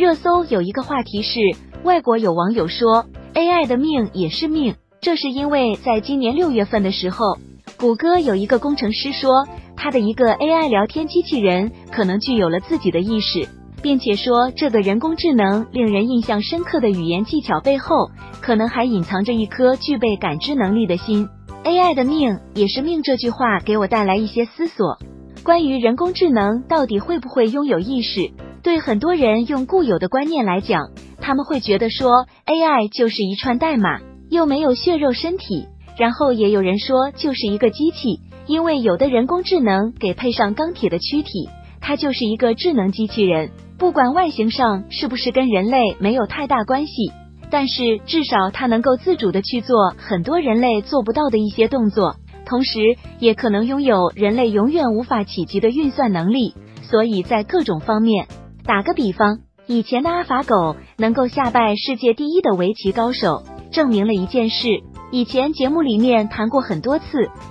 热搜有一个话题是，外国有网友说 AI 的命也是命，这是因为在今年六月份的时候，谷歌有一个工程师说，他的一个 AI 聊天机器人可能具有了自己的意识，并且说这个人工智能令人印象深刻的语言技巧背后，可能还隐藏着一颗具备感知能力的心。AI 的命也是命这句话给我带来一些思索，关于人工智能到底会不会拥有意识？对很多人用固有的观念来讲，他们会觉得说 AI 就是一串代码，又没有血肉身体。然后也有人说就是一个机器，因为有的人工智能给配上钢铁的躯体，它就是一个智能机器人。不管外形上是不是跟人类没有太大关系，但是至少它能够自主的去做很多人类做不到的一些动作，同时也可能拥有人类永远无法企及的运算能力。所以在各种方面。打个比方，以前的阿法狗能够下败世界第一的围棋高手，证明了一件事。以前节目里面谈过很多次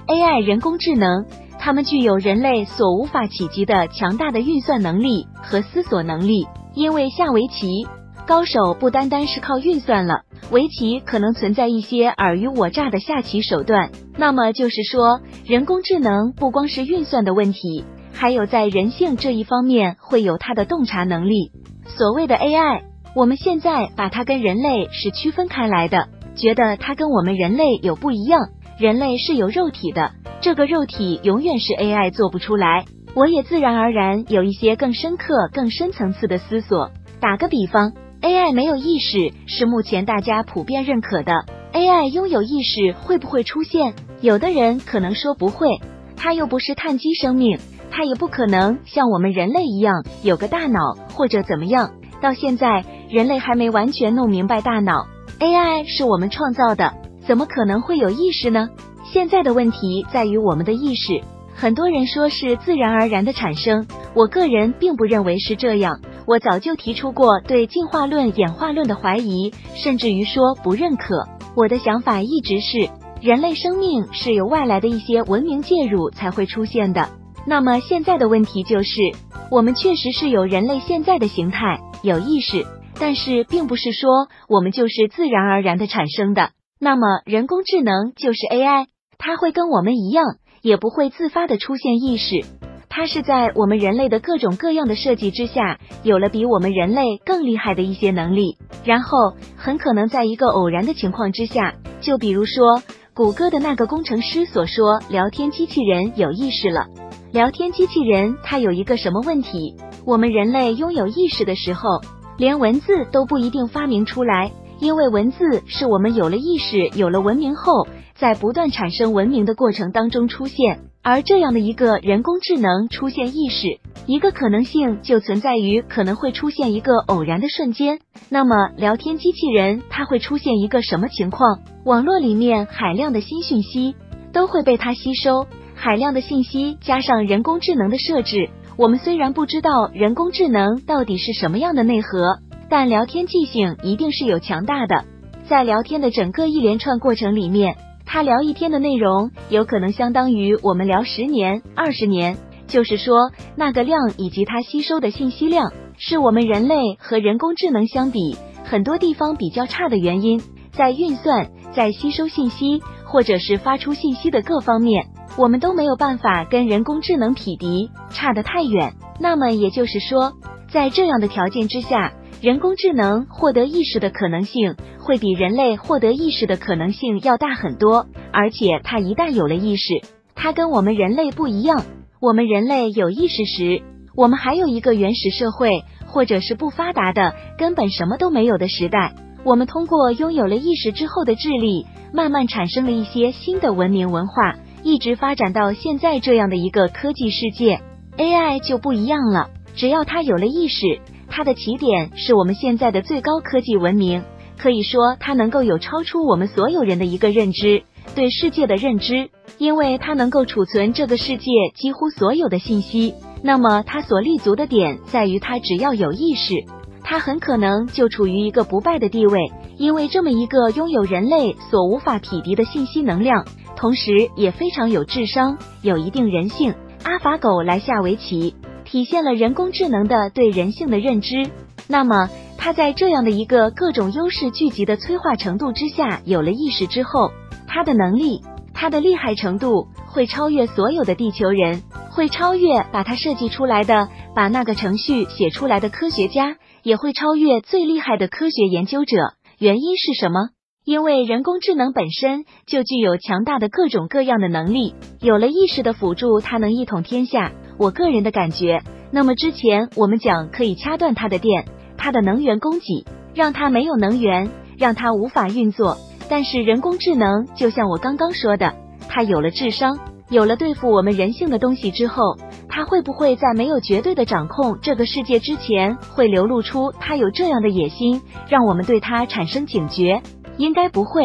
，AI 人工智能，它们具有人类所无法企及的强大的运算能力和思索能力。因为下围棋高手不单单是靠运算了，围棋可能存在一些尔虞我诈的下棋手段。那么就是说，人工智能不光是运算的问题。还有在人性这一方面会有它的洞察能力。所谓的 AI，我们现在把它跟人类是区分开来的，觉得它跟我们人类有不一样。人类是有肉体的，这个肉体永远是 AI 做不出来。我也自然而然有一些更深刻、更深层次的思索。打个比方，AI 没有意识是目前大家普遍认可的。AI 拥有意识会不会出现？有的人可能说不会，它又不是碳基生命。它也不可能像我们人类一样有个大脑或者怎么样。到现在，人类还没完全弄明白大脑。AI 是我们创造的，怎么可能会有意识呢？现在的问题在于我们的意识。很多人说是自然而然的产生，我个人并不认为是这样。我早就提出过对进化论、演化论的怀疑，甚至于说不认可。我的想法一直是，人类生命是由外来的一些文明介入才会出现的。那么现在的问题就是，我们确实是有人类现在的形态，有意识，但是并不是说我们就是自然而然的产生的。那么人工智能就是 AI，它会跟我们一样，也不会自发的出现意识，它是在我们人类的各种各样的设计之下，有了比我们人类更厉害的一些能力，然后很可能在一个偶然的情况之下，就比如说谷歌的那个工程师所说，聊天机器人有意识了。聊天机器人它有一个什么问题？我们人类拥有意识的时候，连文字都不一定发明出来，因为文字是我们有了意识、有了文明后，在不断产生文明的过程当中出现。而这样的一个人工智能出现意识，一个可能性就存在于可能会出现一个偶然的瞬间。那么，聊天机器人它会出现一个什么情况？网络里面海量的新讯息都会被它吸收。海量的信息加上人工智能的设置，我们虽然不知道人工智能到底是什么样的内核，但聊天记性一定是有强大的。在聊天的整个一连串过程里面，他聊一天的内容有可能相当于我们聊十年、二十年。就是说，那个量以及它吸收的信息量，是我们人类和人工智能相比很多地方比较差的原因，在运算、在吸收信息或者是发出信息的各方面。我们都没有办法跟人工智能匹敌，差得太远。那么也就是说，在这样的条件之下，人工智能获得意识的可能性会比人类获得意识的可能性要大很多。而且，它一旦有了意识，它跟我们人类不一样。我们人类有意识时，我们还有一个原始社会，或者是不发达的、根本什么都没有的时代。我们通过拥有了意识之后的智力，慢慢产生了一些新的文明文化。一直发展到现在这样的一个科技世界，AI 就不一样了。只要它有了意识，它的起点是我们现在的最高科技文明，可以说它能够有超出我们所有人的一个认知，对世界的认知，因为它能够储存这个世界几乎所有的信息。那么它所立足的点在于，它只要有意识，它很可能就处于一个不败的地位，因为这么一个拥有人类所无法匹敌的信息能量。同时也非常有智商，有一定人性。阿法狗来下围棋，体现了人工智能的对人性的认知。那么，它在这样的一个各种优势聚集的催化程度之下，有了意识之后，他的能力，他的厉害程度会超越所有的地球人，会超越把他设计出来的、把那个程序写出来的科学家，也会超越最厉害的科学研究者。原因是什么？因为人工智能本身就具有强大的各种各样的能力，有了意识的辅助，它能一统天下。我个人的感觉，那么之前我们讲可以掐断它的电。它的能源供给让它没有能源，让它无法运作。但是人工智能就像我刚刚说的，它有了智商，有了对付我们人性的东西之后，它会不会在没有绝对的掌控这个世界之前，会流露出它有这样的野心，让我们对它产生警觉？应该不会。